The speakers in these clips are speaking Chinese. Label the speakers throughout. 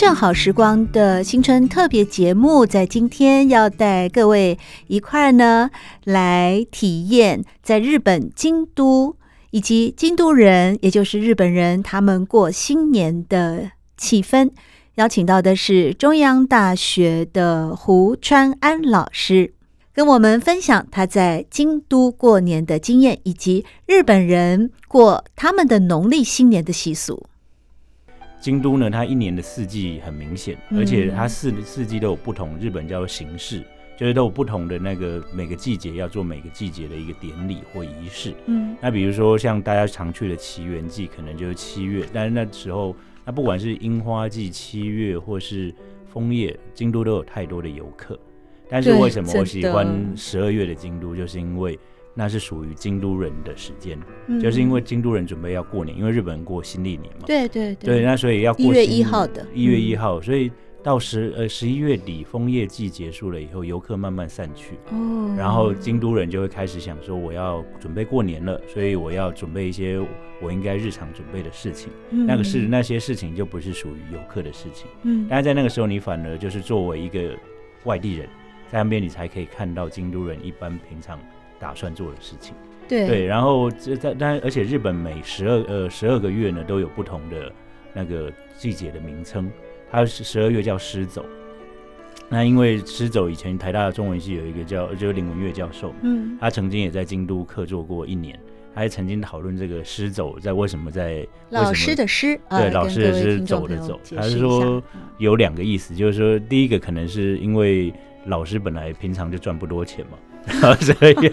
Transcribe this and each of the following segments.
Speaker 1: 正好时光的新春特别节目，在今天要带各位一块儿呢来体验在日本京都以及京都人，也就是日本人，他们过新年的气氛。邀请到的是中央大学的胡川安老师，跟我们分享他在京都过年的经验，以及日本人过他们的农历新年的习俗。
Speaker 2: 京都呢，它一年的四季很明显，而且它四四季都有不同，日本叫做形式，就是都有不同的那个每个季节要做每个季节的一个典礼或仪式。嗯，那比如说像大家常去的祇园祭，可能就是七月，但是那时候，那不管是樱花季七月或是枫叶，京都都有太多的游客。但是为什么我喜欢十二月的京都，就是因为。那是属于京都人的时间，嗯，就是因为京都人准备要过年，因为日本人过新历年嘛。
Speaker 1: 对对对。
Speaker 2: 对，那所以要过一
Speaker 1: 月一号的。
Speaker 2: 一月一号，所以到十呃十一月底枫叶季结束了以后，游客慢慢散去。哦。然后京都人就会开始想说，我要准备过年了，所以我要准备一些我应该日常准备的事情。嗯。那个是那些事情就不是属于游客的事情。嗯。但是在那个时候，你反而就是作为一个外地人，在那边你才可以看到京都人一般平常。打算做的事情，
Speaker 1: 对。
Speaker 2: 对，然后这在但而且日本每十二呃十二个月呢都有不同的那个季节的名称，它是十二月叫狮走，那因为狮走以前台大的中文系有一个叫就是林文月教授，嗯，他曾经也在京都客座过一年，他还曾经讨论这个狮走在为什么在
Speaker 1: 老师的师
Speaker 2: 对老师的师走的走，他是说有两个意思，就是说第一个可能是因为老师本来平常就赚不多钱嘛。然 后十二月，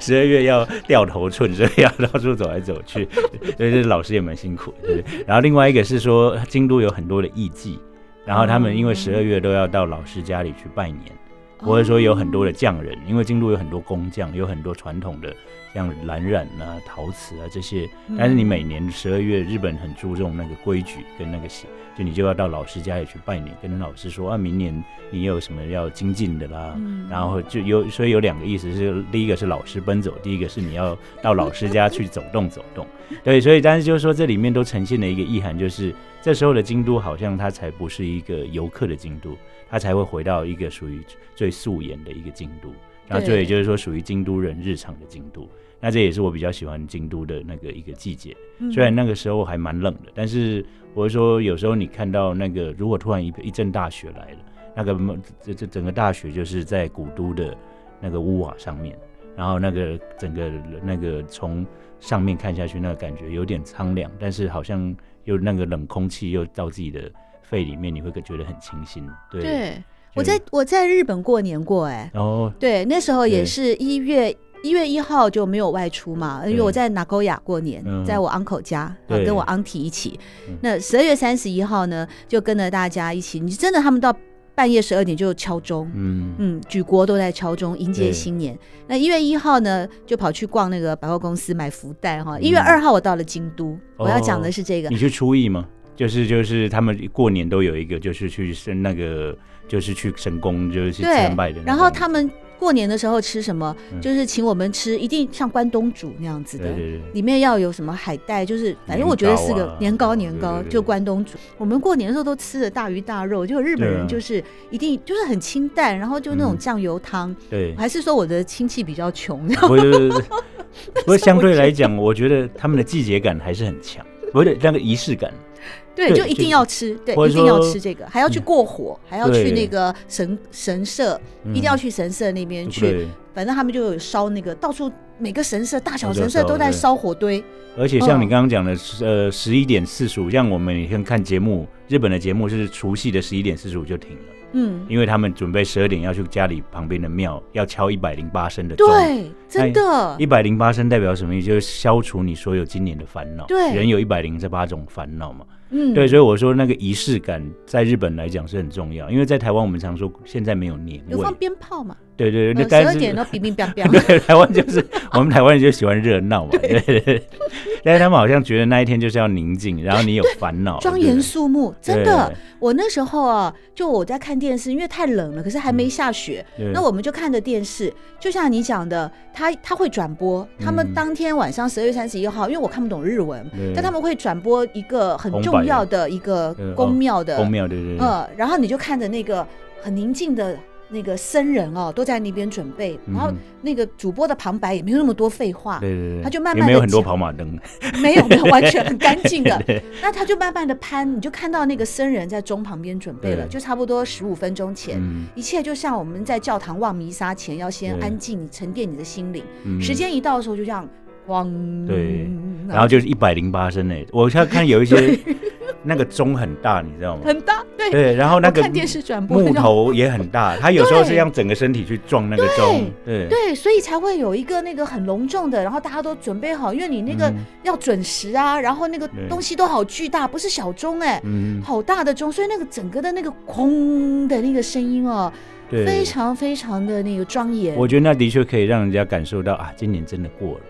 Speaker 2: 十二月要掉头寸，所以要到处走来走去，所以这老师也蛮辛苦，对。然后另外一个是说，京都有很多的艺妓，然后他们因为十二月都要到老师家里去拜年，或者说有很多的匠人，因为京都有很多工匠，有很多传统的。像蓝染啊、陶瓷啊这些，但是你每年十二月，日本很注重那个规矩跟那个习，就你就要到老师家里去拜年，跟老师说啊，明年你有什么要精进的啦，嗯、然后就有，所以有两个意思是，第一个是老师奔走，第一个是你要到老师家去走动走动，对，所以但是就是说这里面都呈现了一个意涵，就是这时候的京都好像它才不是一个游客的京都，它才会回到一个属于最素颜的一个京都。那这也就是说，属于京都人日常的京都。那这也是我比较喜欢京都的那个一个季节。虽然那个时候还蛮冷的，但是我是说，有时候你看到那个，如果突然一一阵大雪来了，那个这这整个大雪就是在古都的那个屋瓦上面，然后那个整个那个从上面看下去，那个感觉有点苍凉，但是好像又那个冷空气又到自己的肺里面，你会觉得很清新。对。对
Speaker 1: 我在我在日本过年过哎、欸，哦，对，那时候也是一月一月一号就没有外出嘛，因为我在名古屋过年，在我 uncle 家，啊，跟我 auntie 一起。那十二月三十一号呢，就跟着大家一起，你真的他们到半夜十二点就敲钟，嗯嗯，举国都在敲钟迎接新年。那一月一号呢，就跑去逛那个百货公司买福袋哈。一月二号我到了京都，我要讲的是这个，
Speaker 2: 你去初一吗？就是就是他们过年都有一个，就是去升那个。就是去神宫，就是去参拜的。
Speaker 1: 然后他们过年的时候吃什么？嗯、就是请我们吃，一定像关东煮那样子的，对对对，里面要有什么海带，就是反正我觉得是个年糕，年糕，年糕就关东煮。我们过年的时候都吃的大鱼大肉，就日本人就是一定就是很清淡，然后就那种酱油汤。嗯、对，还是说我的亲戚比较穷？
Speaker 2: 不是，不过相对来讲，我觉得他们的季节感还是很强，不是那个仪式感。
Speaker 1: 对，就一定要吃，对，一定要吃这个，还要去过火，还要去那个神神社，一定要去神社那边去。反正他们就有烧那个，到处每个神社、大小神社都在烧火堆。
Speaker 2: 而且像你刚刚讲的，呃，十一点四十五，像我们以前看节目，日本的节目是除夕的十一点四十五就停了。嗯，因为他们准备十二点要去家里旁边的庙，要敲一百零八声的钟。
Speaker 1: 对，真的。
Speaker 2: 一百零八声代表什么意思？就是消除你所有今年的烦恼。
Speaker 1: 对，
Speaker 2: 人有一百零八种烦恼嘛。
Speaker 1: 嗯，
Speaker 2: 对，所以我说那个仪式感在日本来讲是很重要，因为在台湾我们常说现在没有年味，
Speaker 1: 有放鞭炮嘛？
Speaker 2: 对对对，
Speaker 1: 那十二点都乒乒乓乓。
Speaker 2: 对，台湾就是我们台湾人就喜欢热闹嘛，对。对。对。但是他们好像觉得那一天就是要宁静，然后你有烦恼，
Speaker 1: 庄严肃穆。真的，我那时候啊，就我在看电视，因为太冷了，可是还没下雪，那我们就看着电视，就像你讲的，他他会转播，他们当天晚上十二月三十一号，因为我看不懂日文，但他们会转播一个很重要的一个宫庙的
Speaker 2: 宫庙，对对对，
Speaker 1: 嗯，然后你就看着那个很宁静的。那个僧人哦，都在那边准备，然后那个主播的旁白也没有那么多废话，
Speaker 2: 对对对，
Speaker 1: 他就慢慢的，
Speaker 2: 没有很多跑马灯，
Speaker 1: 没有没有，完全很干净的。那他就慢慢的攀，你就看到那个僧人在钟旁边准备了，就差不多十五分钟前，一切就像我们在教堂望弥撒前要先安静沉淀你的心灵，时间一到的时候就这样咣，
Speaker 2: 对，然后就是一百零八声诶，我现在看有一些。那个钟很大，你知道吗？
Speaker 1: 很大，对
Speaker 2: 对。然后那个
Speaker 1: 看电视转播
Speaker 2: 木头也很大，他有时候是让整个身体去撞那个钟，对
Speaker 1: 对，所以才会有一个那个很隆重的，然后大家都准备好，因为你那个要准时啊，然后那个东西都好巨大，不是小钟哎，好大的钟，所以那个整个的那个轰的那个声音哦，非常非常的那个庄严。
Speaker 2: 我觉得那的确可以让人家感受到啊，今年真的过了。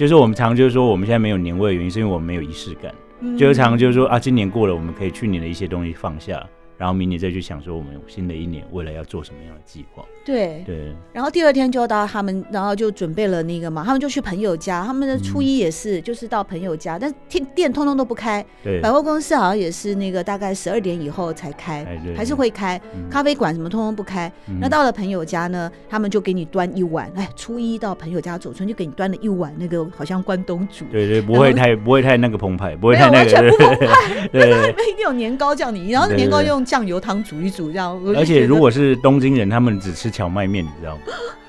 Speaker 2: 就是我们常就是说我们现在没有年味的原因，是因为我们没有仪式感。就是常就是说啊，今年过了，我们可以去年的一些东西放下，然后明年再去想说我们新的一年未来要做什么样的计划。
Speaker 1: 对。
Speaker 2: 对，
Speaker 1: 然后第二天就到他们，然后就准备了那个嘛，他们就去朋友家，他们的初一也是，就是到朋友家，但店店通通都不开，
Speaker 2: 对，
Speaker 1: 百货公司好像也是那个大概十二点以后才开，还是会开，咖啡馆什么通通不开。那到了朋友家呢，他们就给你端一碗，哎，初一到朋友家走村就给你端了一碗那个好像关东煮，
Speaker 2: 对对，不会太不会太那个澎湃，不会太那个，
Speaker 1: 完全不澎湃，对，里面一定有年糕叫你，然后年糕用酱油汤煮一煮这样，
Speaker 2: 而且如果是东京人，他们只吃蕎麦面，你知道吗？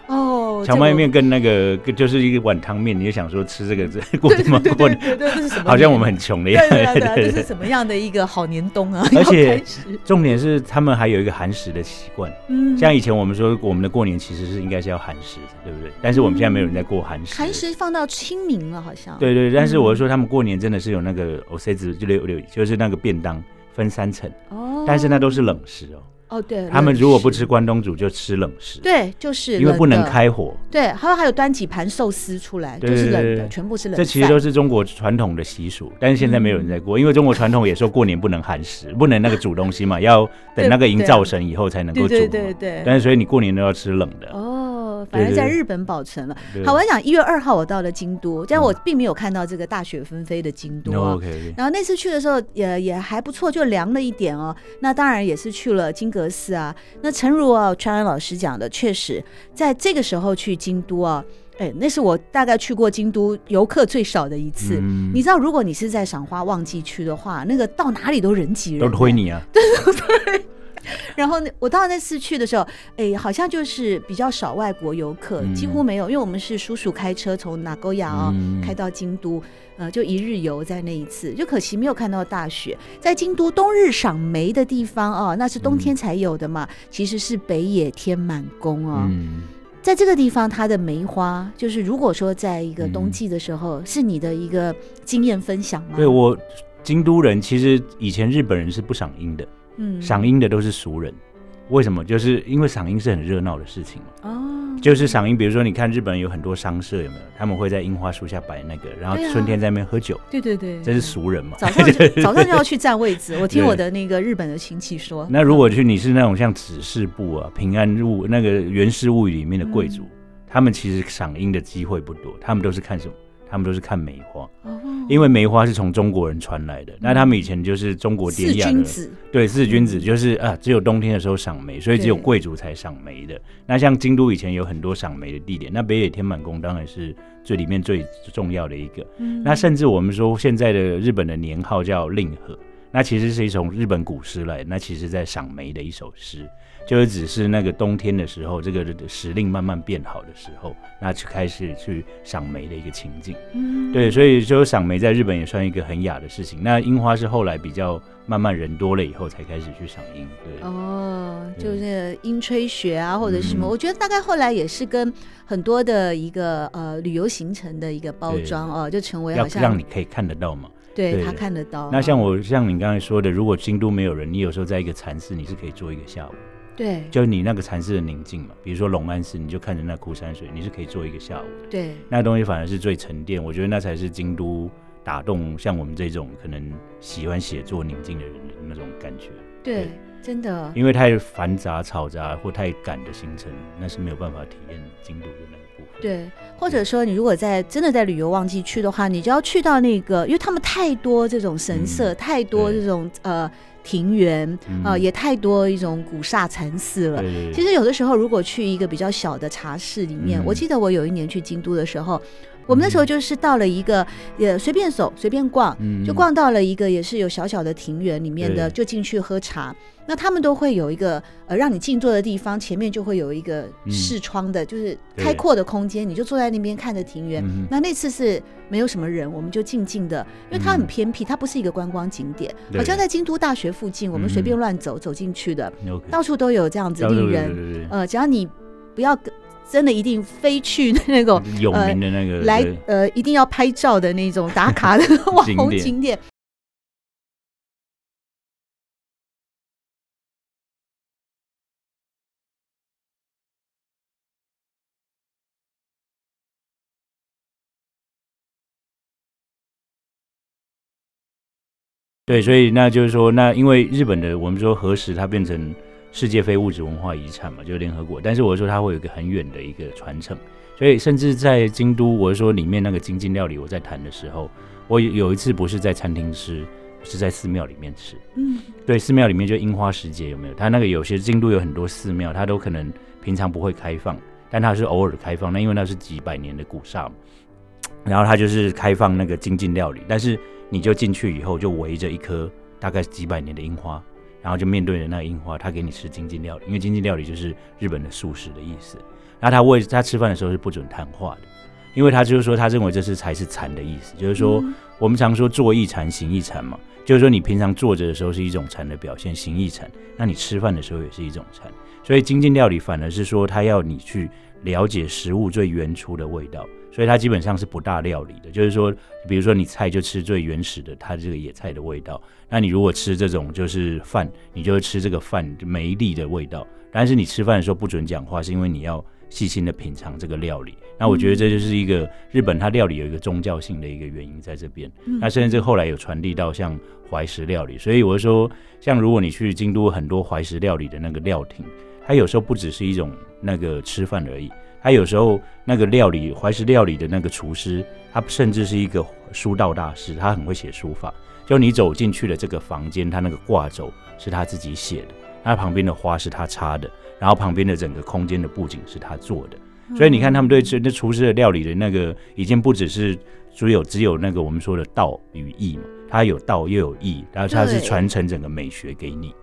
Speaker 1: 哦，
Speaker 2: 蕎麦面跟那个就是一个碗汤面，你就想说吃这个这过什么过年？
Speaker 1: 对对，这是什么？
Speaker 2: 好像我们很穷的样子。
Speaker 1: 对对对，这是什么样的一个好年冬啊？
Speaker 2: 而且重点是他们还有一个寒食的习惯。嗯，像以前我们说我们的过年其实是应该是要寒食，对不对？但是我们现在没有人在过寒食。
Speaker 1: 寒食放到清明了，好像。
Speaker 2: 对对，但是我是说他们过年真的是有那个おせち就六六，就是那个便当分三层。哦。但是那都是冷食哦。
Speaker 1: 哦，对，
Speaker 2: 他们如果不吃关东煮，就吃冷食。
Speaker 1: 对，就是
Speaker 2: 因为不能开火。
Speaker 1: 对，还有还有端几盘寿司出来，就是冷的，全部是冷。
Speaker 2: 这其实都是中国传统的习俗，但是现在没有人在过，因为中国传统也说过年不能寒食，不能那个煮东西嘛，要 等那个营灶神以后才能够煮。对对对。但是所以你过年都要吃冷的。
Speaker 1: 哦，反而在日本保存了。好，我讲一月二号我到了京都，但我并没有看到这个大雪纷飞的京都。然后那次去的时候也也还不错，就凉了一点哦。那当然也是去了金阁寺啊。那诚如啊，川安老师讲的，确实在这个时候去京都啊，哎，那是我大概去过京都游客最少的一次。嗯、你知道，如果你是在赏花旺季去的话，那个到哪里都人挤人，
Speaker 2: 都推你啊。
Speaker 1: 对 对对。然后我到那次去的时候，哎，好像就是比较少外国游客，几乎没有，因为我们是叔叔开车从名古屋啊开到京都。呃，就一日游在那一次，就可惜没有看到大雪。在京都冬日赏梅的地方哦，那是冬天才有的嘛，嗯、其实是北野天满宫哦。嗯、在这个地方，它的梅花就是如果说在一个冬季的时候，嗯、是你的一个经验分享吗？
Speaker 2: 对，我京都人，其实以前日本人是不赏樱的，嗯，赏樱的都是熟人。为什么？就是因为赏樱是很热闹的事情
Speaker 1: 哦。
Speaker 2: 就是赏樱，比如说你看日本有很多商社有没有？他们会在樱花树下摆那个，然后春天在那边喝酒。
Speaker 1: 对对对，
Speaker 2: 这是熟人嘛？
Speaker 1: 早上就 早上就要去占位置。我听我的那个 日本的亲戚说。
Speaker 2: 那如果去你是那种像指示部啊、平安物那个源氏物语里面的贵族，他们其实赏樱的机会不多，他们都是看什么？他们都是看梅花，因为梅花是从中国人传来的。那他们以前就是中国典雅的，对，四君子就是啊，只有冬天的时候赏梅，所以只有贵族才赏梅的。那像京都以前有很多赏梅的地点，那北野天满宫当然是最里面最重要的一个。那甚至我们说现在的日本的年号叫令和，那其实是一从日本古诗来，那其实在赏梅的一首诗。就是只是那个冬天的时候，这个时令慢慢变好的时候，那就开始去赏梅的一个情境。嗯，对，所以就赏梅在日本也算一个很雅的事情。那樱花是后来比较慢慢人多了以后才开始去赏樱。对，
Speaker 1: 哦，就是樱吹雪啊，或者什么、嗯，我觉得大概后来也是跟很多的一个呃旅游行程的一个包装哦，就成为好像
Speaker 2: 让你可以看得到嘛。
Speaker 1: 对，对他看得到。
Speaker 2: 那像我像你刚才说的，如果京都没有人，你有时候在一个禅寺，你是可以坐一个下午。
Speaker 1: 对，
Speaker 2: 就你那个禅寺的宁静嘛，比如说龙安寺，你就看着那枯山水，你是可以坐一个下午的。
Speaker 1: 对，
Speaker 2: 那东西反而是最沉淀，我觉得那才是京都打动像我们这种可能喜欢写作宁静的人的那种感觉。
Speaker 1: 对，对真的，
Speaker 2: 因为太繁杂、嘈杂或太赶的行程，那是没有办法体验京都的那个部分。
Speaker 1: 对，或者说你如果在真的在旅游旺季去的话，你就要去到那个，因为他们太多这种神社，嗯、太多这种呃。庭园啊、呃，也太多一种古刹禅寺了。其实有的时候，如果去一个比较小的茶室里面，嗯、我记得我有一年去京都的时候。我们那时候就是到了一个，也随便走，随便逛，就逛到了一个也是有小小的庭园里面的，就进去喝茶。那他们都会有一个呃让你静坐的地方，前面就会有一个视窗的，就是开阔的空间，你就坐在那边看着庭园。那那次是没有什么人，我们就静静的，因为它很偏僻，它不是一个观光景点，好像在京都大学附近，我们随便乱走走进去的，到处都有这样子令人。呃，只要你不要。真的一定非去那种
Speaker 2: 有名的那个、
Speaker 1: 呃、来呃，一定要拍照的那种打卡的网红景点。
Speaker 2: 对，所以那就是说，那因为日本的我们说何时它变成。世界非物质文化遗产嘛，就是联合国。但是我说它会有一个很远的一个传承，所以甚至在京都，我说里面那个精进料理，我在谈的时候，我有一次不是在餐厅吃，是在寺庙里面吃。嗯，对，寺庙里面就樱花时节有没有？它那个有些京都有很多寺庙，它都可能平常不会开放，但它是偶尔开放。那因为那是几百年的古刹嘛，然后它就是开放那个精进料理，但是你就进去以后就围着一颗大概几百年的樱花。然后就面对着那个樱花，他给你吃精进料理，因为精进料理就是日本的素食的意思。然后他为他吃饭的时候是不准谈话的，因为他就是说他认为这是才是禅的意思，就是说我们常说坐一禅行一禅嘛，就是说你平常坐着的时候是一种禅的表现，行一禅，那你吃饭的时候也是一种禅。所以精进料理反而是说他要你去了解食物最原初的味道。所以它基本上是不大料理的，就是说，比如说你菜就吃最原始的，它这个野菜的味道。那你如果吃这种就是饭，你就会吃这个饭每一粒的味道。但是你吃饭的时候不准讲话，是因为你要细心的品尝这个料理。那我觉得这就是一个日本它料理有一个宗教性的一个原因在这边。那甚至后来有传递到像怀石料理。所以我说，像如果你去京都很多怀石料理的那个料亭，它有时候不只是一种那个吃饭而已。他有时候那个料理怀石料理的那个厨师，他甚至是一个书道大师，他很会写书法。就你走进去的这个房间，他那个挂轴是他自己写的，他旁边的花是他插的，然后旁边的整个空间的布景是他做的。所以你看，他们对这那厨师的料理的那个，已经不只是只有只有那个我们说的道与义嘛，他有道又有义，然后他是传承整个美学给你。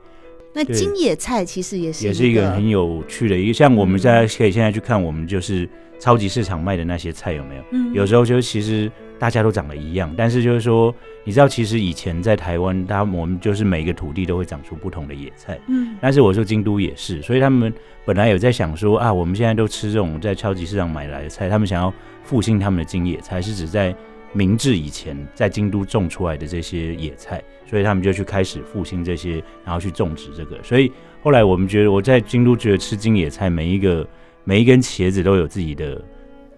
Speaker 1: 那京野菜其实也是
Speaker 2: 也是一个很有趣的一个，像我们在可以现在去看，我们就是超级市场卖的那些菜有没有？嗯，有时候就其实大家都长得一样，但是就是说，你知道，其实以前在台湾，他我们就是每个土地都会长出不同的野菜，嗯，但是我说京都也是，所以他们本来有在想说啊，我们现在都吃这种在超级市场买来的菜，他们想要复兴他们的京野菜，是指在。明治以前在京都种出来的这些野菜，所以他们就去开始复兴这些，然后去种植这个。所以后来我们觉得，我在京都觉得吃京野菜，每一个每一根茄子都有自己的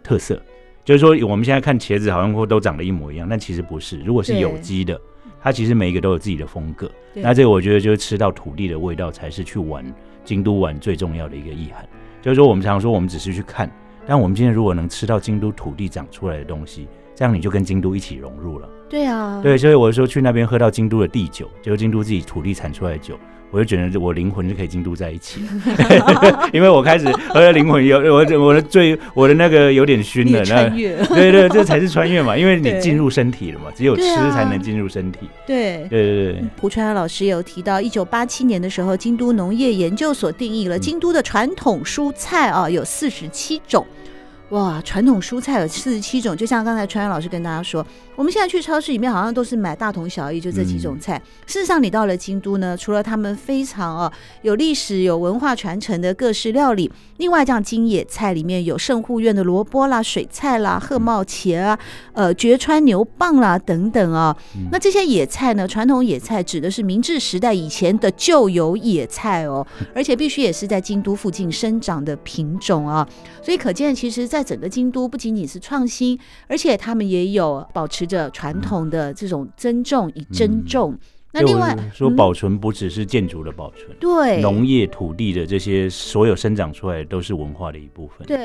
Speaker 2: 特色。就是说，我们现在看茄子好像都长得一模一样，但其实不是。如果是有机的，它其实每一个都有自己的风格。那这个我觉得就是吃到土地的味道，才是去玩京都玩最重要的一个意涵。就是说，我们常说我们只是去看，但我们今天如果能吃到京都土地长出来的东西。这样你就跟京都一起融入了。
Speaker 1: 对啊，
Speaker 2: 对，所以我说去那边喝到京都的地酒，就是京都自己土地产出来的酒，我就觉得我灵魂就可以京都在一起，因为我开始我的灵魂有我我的最我的那个有点熏了，
Speaker 1: 穿越，
Speaker 2: 对对，这才是穿越嘛，因为你进入身体了嘛，只有吃才能进入身体。
Speaker 1: 对
Speaker 2: 对对。对，
Speaker 1: 胡川老师有提到，一九八七年的时候，京都农业研究所定义了京都的传统蔬菜啊，有四十七种。哇，传统蔬菜有四十七种，就像刚才传元老师跟大家说，我们现在去超市里面好像都是买大同小异，就这几种菜。嗯、事实上，你到了京都呢，除了他们非常啊有历史、有文化传承的各式料理，另外像京野菜里面有圣护院的萝卜啦、水菜啦、鹤茂茄啊、呃绝川牛蒡啦等等啊。嗯、那这些野菜呢，传统野菜指的是明治时代以前的旧有野菜哦，而且必须也是在京都附近生长的品种啊。所以可见，其实，在在整个京都不仅仅是创新，而且他们也有保持着传统的这种尊重与珍重。嗯、那另外
Speaker 2: 说，保存不只是建筑的保存，
Speaker 1: 对
Speaker 2: 农业土地的这些所有生长出来的都是文化的一部分。
Speaker 1: 对。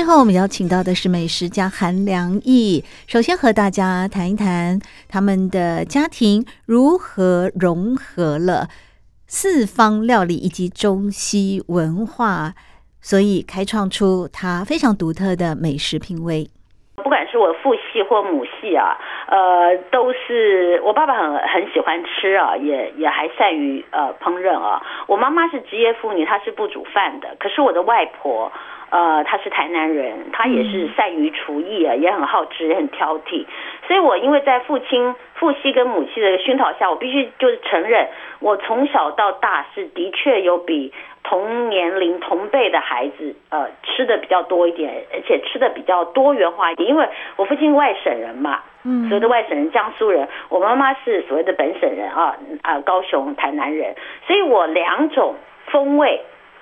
Speaker 1: 最后，我们邀请到的是美食家韩良义。首先和大家谈一谈他们的家庭如何融合了四方料理以及中西文化，所以开创出他非常独特的美食品味。
Speaker 3: 不管是我父系或母系啊，呃，都是我爸爸很很喜欢吃啊，也也还善于呃烹饪啊。我妈妈是职业妇女，她是不煮饭的。可是我的外婆。呃，他是台南人，他也是善于厨艺啊，也很好吃，也很挑剔。所以我因为在父亲、父系跟母系的熏陶下，我必须就是承认，我从小到大是的确有比同年龄同辈的孩子，呃，吃的比较多一点，而且吃的比较多元化一点。因为我父亲外省人嘛，嗯，所谓的外省人，江苏人，我妈妈是所谓的本省人啊，啊，高雄、台南人，所以我两种风味。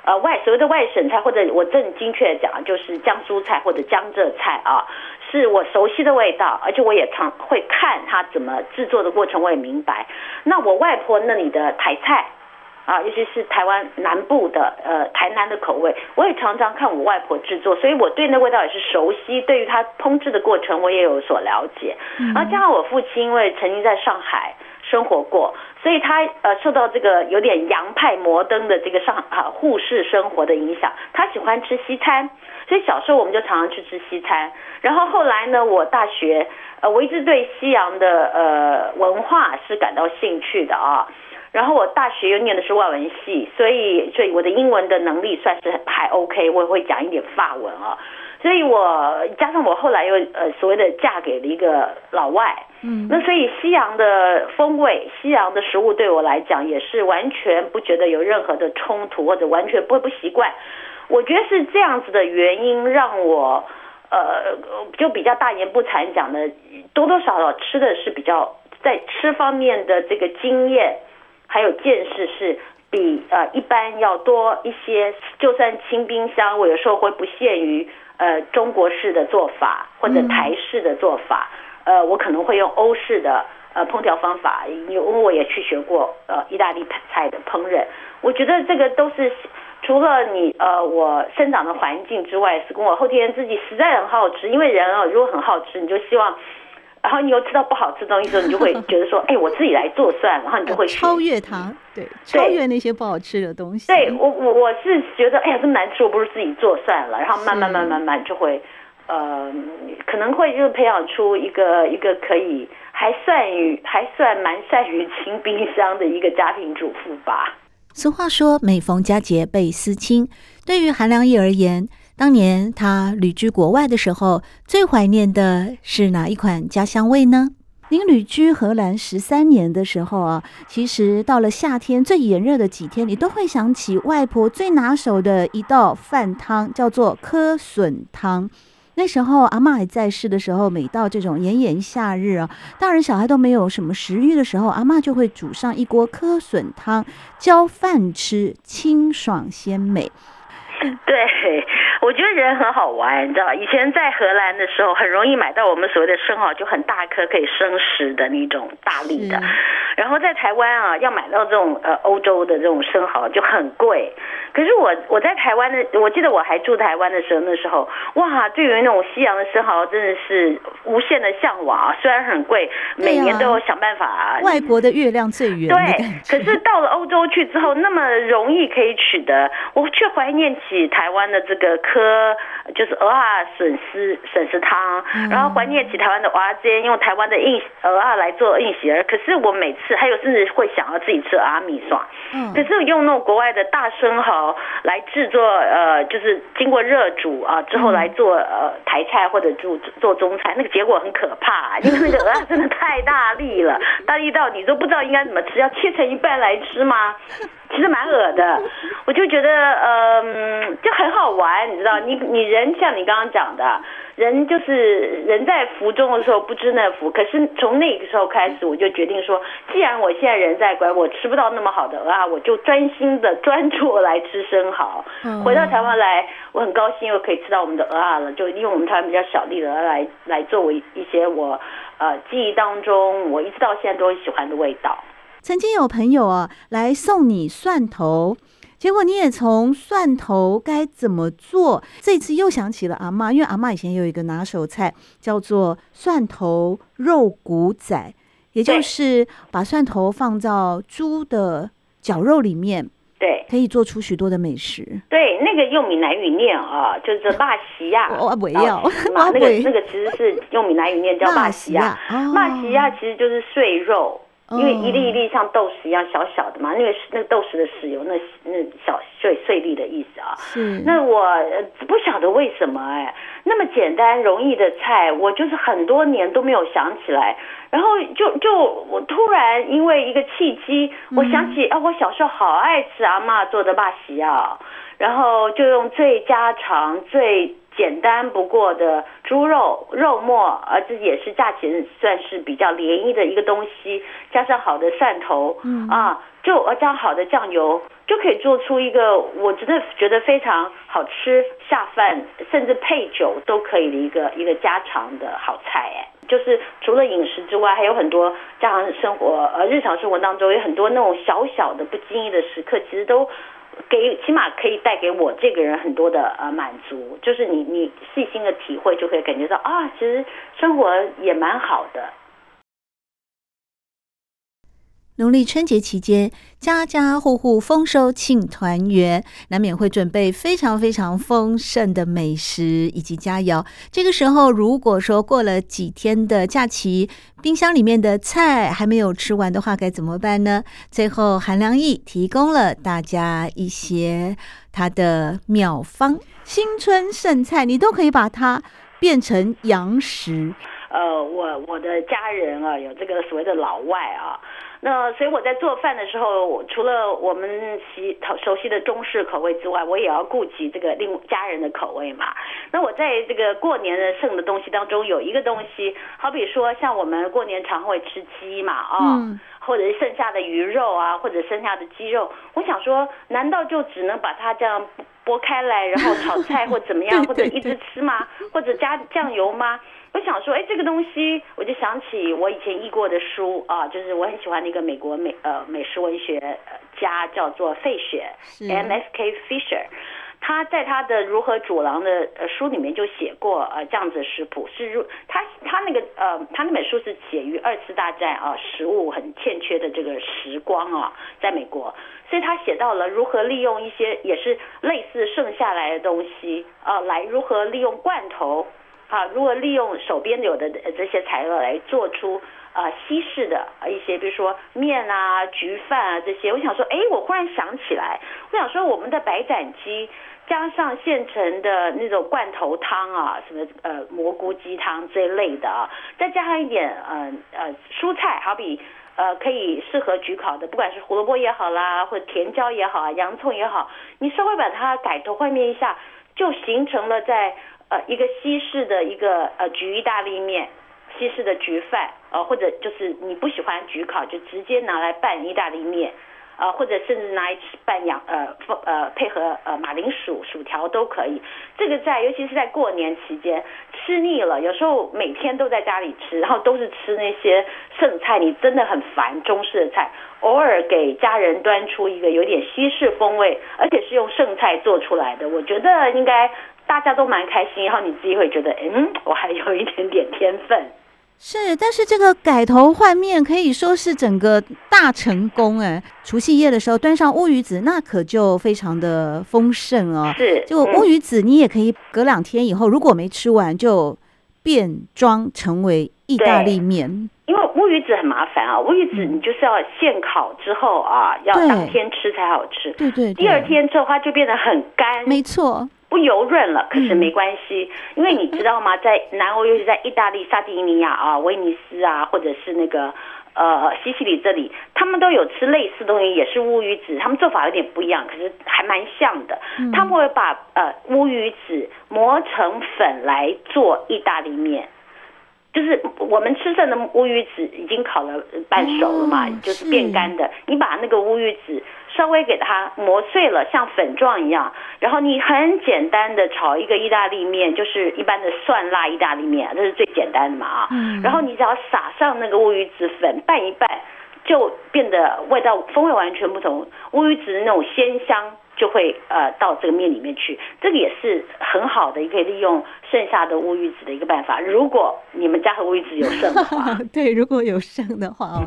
Speaker 3: 呃，外所谓的外省菜，或者我正精确的讲，就是江苏菜或者江浙菜啊，是我熟悉的味道，而且我也常会看它怎么制作的过程，我也明白。那我外婆那里的台菜啊，尤其是台湾南部的呃台南的口味，我也常常看我外婆制作，所以我对那味道也是熟悉，对于它烹制的过程我也有所了解。然后加上我父亲，因为曾经在上海。生活过，所以他呃受到这个有点洋派摩登的这个上啊沪式生活的影响，他喜欢吃西餐，所以小时候我们就常常去吃西餐。然后后来呢，我大学呃我一直对西洋的呃文化是感到兴趣的啊。然后我大学又念的是外文系，所以所以我的英文的能力算是还 OK，我也会讲一点法文啊。所以我加上我后来又呃所谓的嫁给了一个老外。嗯，那所以西洋的风味，西洋的食物对我来讲也是完全不觉得有任何的冲突，或者完全不会不习惯。我觉得是这样子的原因让我，呃，就比较大言不惭讲的，多多少少吃的是比较在吃方面的这个经验，还有见识是比呃一般要多一些。就算清冰箱，我有时候会不限于呃中国式的做法或者台式的做法。嗯呃，我可能会用欧式的呃烹调方法，因为我也去学过呃意大利菜的烹饪。我觉得这个都是除了你呃我生长的环境之外，是跟我后天自己实在很好吃。因为人啊，如果很好吃，你就希望，然后你又吃到不好吃的东西的时候，你就会觉得说，哎，我自己来做算，然后你就会
Speaker 1: 超越它，对，超越那些不好吃的东西。
Speaker 3: 对，我我我是觉得，哎呀，这么难吃，我不如自己做算了。然后慢慢慢慢慢就会。呃，可能会就是培养出一个一个可以还算于还算蛮善于清冰箱的一个家庭主妇吧。
Speaker 1: 俗话说，每逢佳节倍思亲。对于韩良义而言，当年他旅居国外的时候，最怀念的是哪一款家乡味呢？您旅居荷兰十三年的时候啊，其实到了夏天最炎热的几天，你都会想起外婆最拿手的一道饭汤，叫做蚵笋汤。那时候阿嬷还在世的时候，每到这种炎炎夏日啊，大人小孩都没有什么食欲的时候，阿嬷就会煮上一锅蚵笋汤，浇饭吃，清爽鲜美。
Speaker 3: 对，我觉得人很好玩，你知道吧？以前在荷兰的时候，很容易买到我们所谓的生蚝，就很大颗可以生食的那种大粒的。然后在台湾啊，要买到这种呃欧洲的这种生蚝就很贵。可是我我在台湾的，我记得我还住台湾的时候，那时候哇，对于那种西洋的生蚝真的是无限的向往啊！虽然很贵，每年都要想办法啊。
Speaker 1: 外国的月亮最圆。
Speaker 3: 对，可是到了欧洲去之后，那么容易可以取得，我却怀念起台湾的这个蚵，就是蚵仔笋丝笋丝汤，然后怀念起台湾的蚵仔煎，用台湾的硬蚵仔来做硬席儿。可是我每次还有甚至会想要自己吃阿米爽。嗯。可是用那种国外的大生蚝。来制作呃，就是经过热煮啊之后来做呃台菜或者做做中菜，那个结果很可怕，因为那个鹅啊真的太大力了，大力到你都不知道应该怎么吃，要切成一半来吃吗？其实蛮恶的，我就觉得嗯、呃，就很好玩，你知道，你你人像你刚刚讲的。人就是人在福中的时候不知那福，可是从那个时候开始，我就决定说，既然我现在人在国外，我吃不到那么好的蚵仔，我就专心的专注来吃生蚝。回到台湾来，我很高兴又可以吃到我们的蚵仔了，就用我们台湾比较小粒的蚵仔来来作为一些我呃记忆当中我一直到现在都很喜欢的味道。
Speaker 1: 曾经有朋友啊来送你蒜头。结果你也从蒜头该怎么做，这次又想起了阿嬷，因为阿嬷以前有一个拿手菜叫做蒜头肉骨仔，也就是把蒜头放到猪的绞肉里面，对，可以做出许多的美食。
Speaker 3: 对，那个用闽南语念啊，就是肉丝仔。
Speaker 1: 我不要，
Speaker 3: 那个那个其实是用闽南语念叫肉丝仔，肉丝仔其实就是碎肉。因为一粒一粒像豆豉一样小小的嘛，因为那个豆豉的豉油，那那小碎碎粒的意思啊。是。那我不晓得为什么哎，那么简单容易的菜，我就是很多年都没有想起来。然后就就我突然因为一个契机，我想起啊，我小时候好爱吃阿嬷做的肉丝啊，然后就用最家常最。简单不过的猪肉肉末，而这也是价钱算是比较便宜的一个东西，加上好的蒜头，嗯啊，就而加好的酱油，就可以做出一个我真的觉得非常好吃下饭，甚至配酒都可以的一个一个家常的好菜哎，就是除了饮食之外，还有很多家常生活呃日常生活当中有很多那种小小的不经意的时刻，其实都。给起码可以带给我这个人很多的呃满足，就是你你细心的体会就可以感觉到啊，其实生活也蛮好的。
Speaker 1: 农历春节期间，家家户户丰收庆团圆，难免会准备非常非常丰盛的美食以及佳肴。这个时候，如果说过了几天的假期，冰箱里面的菜还没有吃完的话，该怎么办呢？最后，韩良义提供了大家一些他的妙方，新春剩菜，你都可以把它变成洋食。
Speaker 3: 呃，我我的家人啊，有这个所谓的老外啊。那所以我在做饭的时候，除了我们习熟悉的中式口味之外，我也要顾及这个另家人的口味嘛。那我在这个过年的剩的东西当中，有一个东西，好比说像我们过年常会吃鸡嘛，啊、哦，嗯、或者是剩下的鱼肉啊，或者剩下的鸡肉，我想说，难道就只能把它这样剥开来，然后炒菜或怎么样，或者一直吃吗？或者加酱油吗？我想说，哎，这个东西，我就想起我以前译过的书啊，就是我很喜欢的一个美国美呃美食文学家，叫做费雪，M F K Fisher，他在他的如何煮狼的呃书里面就写过呃这样子的食谱，是如他他那个呃他那本书是写于二次大战啊，食物很欠缺的这个时光啊，在美国，所以他写到了如何利用一些也是类似剩下来的东西啊，来如何利用罐头。啊，如果利用手边有的这些材料来做出啊西式的一些，比如说面啊、焗饭啊这些，我想说，哎，我忽然想起来，我想说我们的白斩鸡加上现成的那种罐头汤啊，什么呃蘑菇鸡汤这一类的啊，再加上一点呃呃蔬菜，好比。呃，可以适合焗烤的，不管是胡萝卜也好啦，或者甜椒也好啊，洋葱也好，你稍微把它改头换面一下，就形成了在呃一个西式的一个呃焗意大利面，西式的焗饭，呃或者就是你不喜欢焗烤，就直接拿来拌意大利面。呃，或者甚至拿来拌洋呃呃配合呃马铃薯薯条都可以。这个在尤其是在过年期间吃腻了，有时候每天都在家里吃，然后都是吃那些剩菜，你真的很烦中式的菜。偶尔给家人端出一个有点西式风味，而且是用剩菜做出来的，我觉得应该大家都蛮开心，然后你自己会觉得，嗯，我还有一点点天分。
Speaker 1: 是，但是这个改头换面可以说是整个大成功哎！除夕夜的时候端上乌鱼子，那可就非常的丰盛哦。
Speaker 3: 是，
Speaker 1: 就乌鱼子你也可以隔两天以后，如果没吃完，就变装成为意大利面。
Speaker 3: 因为乌鱼子很麻烦啊，乌鱼子你就是要现烤之后啊，要当天吃才好吃。
Speaker 1: 对对，对，
Speaker 3: 第二天之后它就变得很干。
Speaker 1: 没错。
Speaker 3: 不油润了，可是没关系，嗯、因为你知道吗？在南欧，尤其在意大利、萨丁尼亚啊、威尼斯啊，或者是那个呃西西里这里，他们都有吃类似的东西，也是乌鱼子。他们做法有点不一样，可是还蛮像的。嗯、他们会把呃乌鱼子磨成粉来做意大利面，就是我们吃剩的乌鱼子已经烤了半熟了嘛，嗯、就是变干的。你把那个乌鱼子。稍微给它磨碎了，像粉状一样，然后你很简单的炒一个意大利面，就是一般的蒜辣意大利面，这是最简单的嘛啊。嗯。然后你只要撒上那个乌鱼子粉，拌一拌，就变得味道风味完全不同。乌鱼子的那种鲜香就会呃到这个面里面去，这个也是很好的，也可以利用剩下的乌鱼子的一个办法。如果你们家和乌鱼子有剩的话，
Speaker 1: 对，如果有剩的话哦。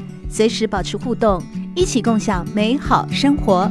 Speaker 1: 随时保持互动，一起共享美好生活。